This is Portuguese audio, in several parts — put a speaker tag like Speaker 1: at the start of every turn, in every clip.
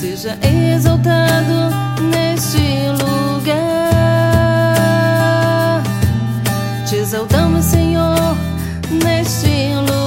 Speaker 1: seja exaltado neste lugar. Te exaltamos, Senhor, neste lugar.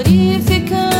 Speaker 1: Te